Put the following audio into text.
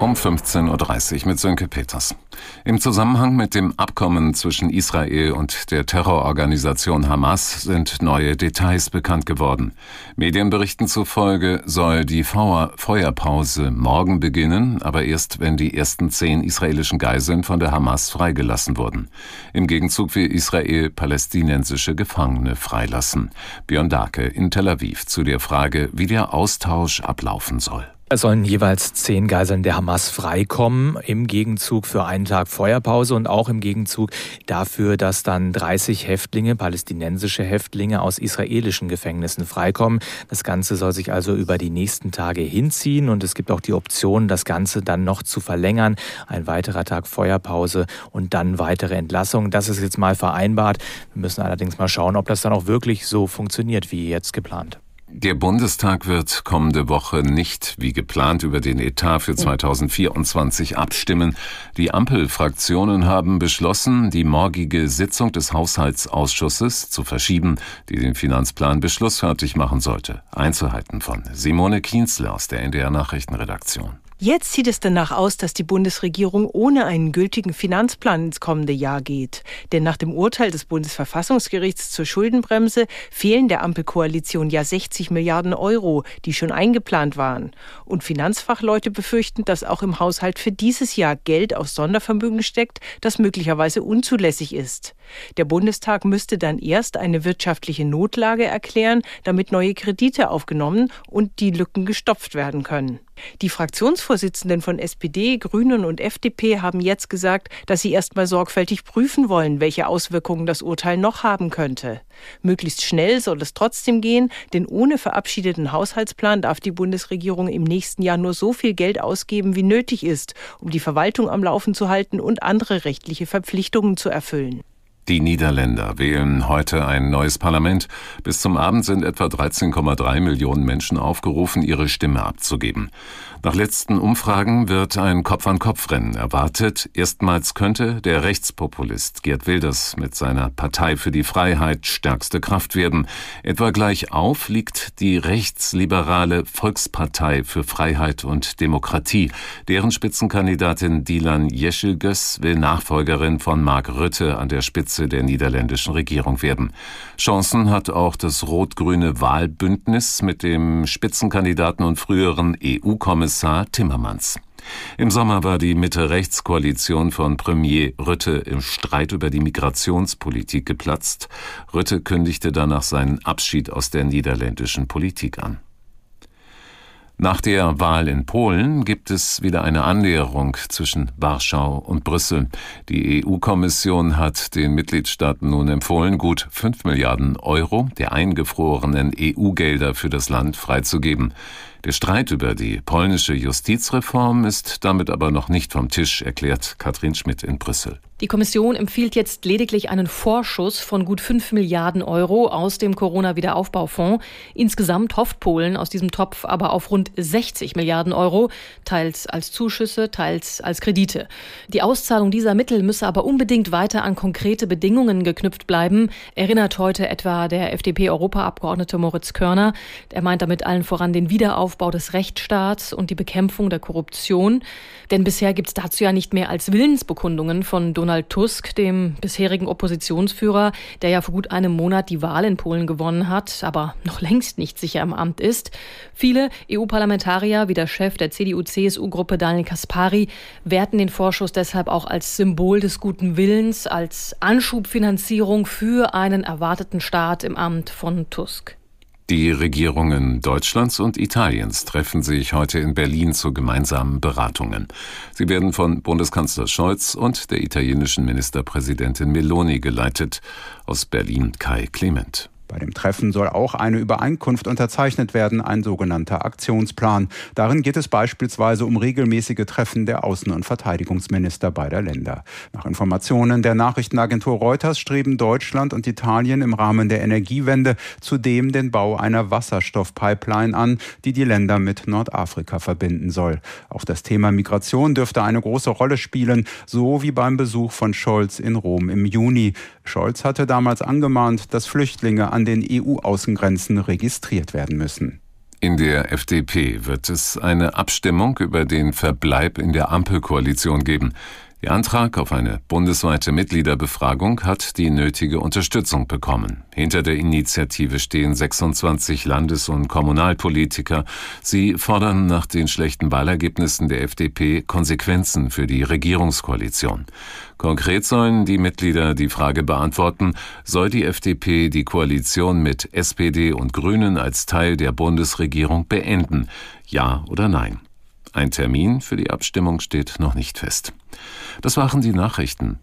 Um 15.30 Uhr mit Sönke Peters. Im Zusammenhang mit dem Abkommen zwischen Israel und der Terrororganisation Hamas sind neue Details bekannt geworden. Medienberichten zufolge soll die Feuerpause morgen beginnen, aber erst wenn die ersten zehn israelischen Geiseln von der Hamas freigelassen wurden. Im Gegenzug will Israel palästinensische Gefangene freilassen. Björn Dake in Tel Aviv zu der Frage, wie der Austausch ablaufen soll. Es sollen jeweils zehn Geiseln der Hamas freikommen, im Gegenzug für einen Tag Feuerpause und auch im Gegenzug dafür, dass dann 30 Häftlinge, palästinensische Häftlinge aus israelischen Gefängnissen freikommen. Das Ganze soll sich also über die nächsten Tage hinziehen und es gibt auch die Option, das Ganze dann noch zu verlängern. Ein weiterer Tag Feuerpause und dann weitere Entlassung. Das ist jetzt mal vereinbart. Wir müssen allerdings mal schauen, ob das dann auch wirklich so funktioniert, wie jetzt geplant. Der Bundestag wird kommende Woche nicht wie geplant über den Etat für 2024 abstimmen. Die Ampelfraktionen haben beschlossen, die morgige Sitzung des Haushaltsausschusses zu verschieben, die den Finanzplan beschlussfertig machen sollte. Einzelheiten von Simone Kienzle aus der NDR Nachrichtenredaktion. Jetzt sieht es danach aus, dass die Bundesregierung ohne einen gültigen Finanzplan ins kommende Jahr geht. Denn nach dem Urteil des Bundesverfassungsgerichts zur Schuldenbremse fehlen der Ampelkoalition ja 60 Milliarden Euro, die schon eingeplant waren. Und Finanzfachleute befürchten, dass auch im Haushalt für dieses Jahr Geld aus Sondervermögen steckt, das möglicherweise unzulässig ist. Der Bundestag müsste dann erst eine wirtschaftliche Notlage erklären, damit neue Kredite aufgenommen und die Lücken gestopft werden können. Die Fraktionsvorsitzenden von SPD, Grünen und FDP haben jetzt gesagt, dass sie erstmal sorgfältig prüfen wollen, welche Auswirkungen das Urteil noch haben könnte. Möglichst schnell soll es trotzdem gehen, denn ohne verabschiedeten Haushaltsplan darf die Bundesregierung im nächsten Jahr nur so viel Geld ausgeben, wie nötig ist, um die Verwaltung am Laufen zu halten und andere rechtliche Verpflichtungen zu erfüllen. Die Niederländer wählen heute ein neues Parlament. Bis zum Abend sind etwa 13,3 Millionen Menschen aufgerufen, ihre Stimme abzugeben. Nach letzten Umfragen wird ein Kopf-an-Kopf-Rennen erwartet. Erstmals könnte der Rechtspopulist Gerd Wilders mit seiner Partei für die Freiheit stärkste Kraft werden. Etwa gleich auf liegt die rechtsliberale Volkspartei für Freiheit und Demokratie. Deren Spitzenkandidatin Dilan Yeşilgöz will Nachfolgerin von Mark Rutte an der Spitze der niederländischen Regierung werden. Chancen hat auch das rot-grüne Wahlbündnis mit dem Spitzenkandidaten und früheren EU-Kommissar Kommissar Timmermans. Im Sommer war die Mitte-Rechts-Koalition von Premier Rütte im Streit über die Migrationspolitik geplatzt. Rütte kündigte danach seinen Abschied aus der niederländischen Politik an. Nach der Wahl in Polen gibt es wieder eine Annäherung zwischen Warschau und Brüssel. Die EU-Kommission hat den Mitgliedstaaten nun empfohlen, gut 5 Milliarden Euro der eingefrorenen EU-Gelder für das Land freizugeben. Der Streit über die polnische Justizreform ist damit aber noch nicht vom Tisch, erklärt Katrin Schmidt in Brüssel. Die Kommission empfiehlt jetzt lediglich einen Vorschuss von gut 5 Milliarden Euro aus dem Corona-Wiederaufbaufonds. Insgesamt hofft Polen aus diesem Topf aber auf rund 60 Milliarden Euro, teils als Zuschüsse, teils als Kredite. Die Auszahlung dieser Mittel müsse aber unbedingt weiter an konkrete Bedingungen geknüpft bleiben, erinnert heute etwa der FDP-Europaabgeordnete Moritz Körner. Er meint damit allen voran den Wiederaufbau des Rechtsstaats und die Bekämpfung der Korruption. Denn bisher gibt es dazu ja nicht mehr als Willensbekundungen von Donald Tusk, dem bisherigen Oppositionsführer, der ja vor gut einem Monat die Wahl in Polen gewonnen hat, aber noch längst nicht sicher im Amt ist. Viele EU-Parlamentarier, wie der Chef der CDU-CSU-Gruppe Daniel Kaspari, werten den Vorschuss deshalb auch als Symbol des guten Willens, als Anschubfinanzierung für einen erwarteten Start im Amt von Tusk. Die Regierungen Deutschlands und Italiens treffen sich heute in Berlin zu gemeinsamen Beratungen. Sie werden von Bundeskanzler Scholz und der italienischen Ministerpräsidentin Meloni geleitet. Aus Berlin Kai Clement. Bei dem Treffen soll auch eine Übereinkunft unterzeichnet werden, ein sogenannter Aktionsplan. Darin geht es beispielsweise um regelmäßige Treffen der Außen- und Verteidigungsminister beider Länder. Nach Informationen der Nachrichtenagentur Reuters streben Deutschland und Italien im Rahmen der Energiewende zudem den Bau einer Wasserstoffpipeline an, die die Länder mit Nordafrika verbinden soll. Auch das Thema Migration dürfte eine große Rolle spielen, so wie beim Besuch von Scholz in Rom im Juni. Scholz hatte damals angemahnt, dass Flüchtlinge an den EU-Außengrenzen registriert werden müssen. In der FDP wird es eine Abstimmung über den Verbleib in der Ampelkoalition geben. Der Antrag auf eine bundesweite Mitgliederbefragung hat die nötige Unterstützung bekommen. Hinter der Initiative stehen 26 Landes- und Kommunalpolitiker. Sie fordern nach den schlechten Wahlergebnissen der FDP Konsequenzen für die Regierungskoalition. Konkret sollen die Mitglieder die Frage beantworten, soll die FDP die Koalition mit SPD und Grünen als Teil der Bundesregierung beenden? Ja oder nein? Ein Termin für die Abstimmung steht noch nicht fest. Das waren die Nachrichten.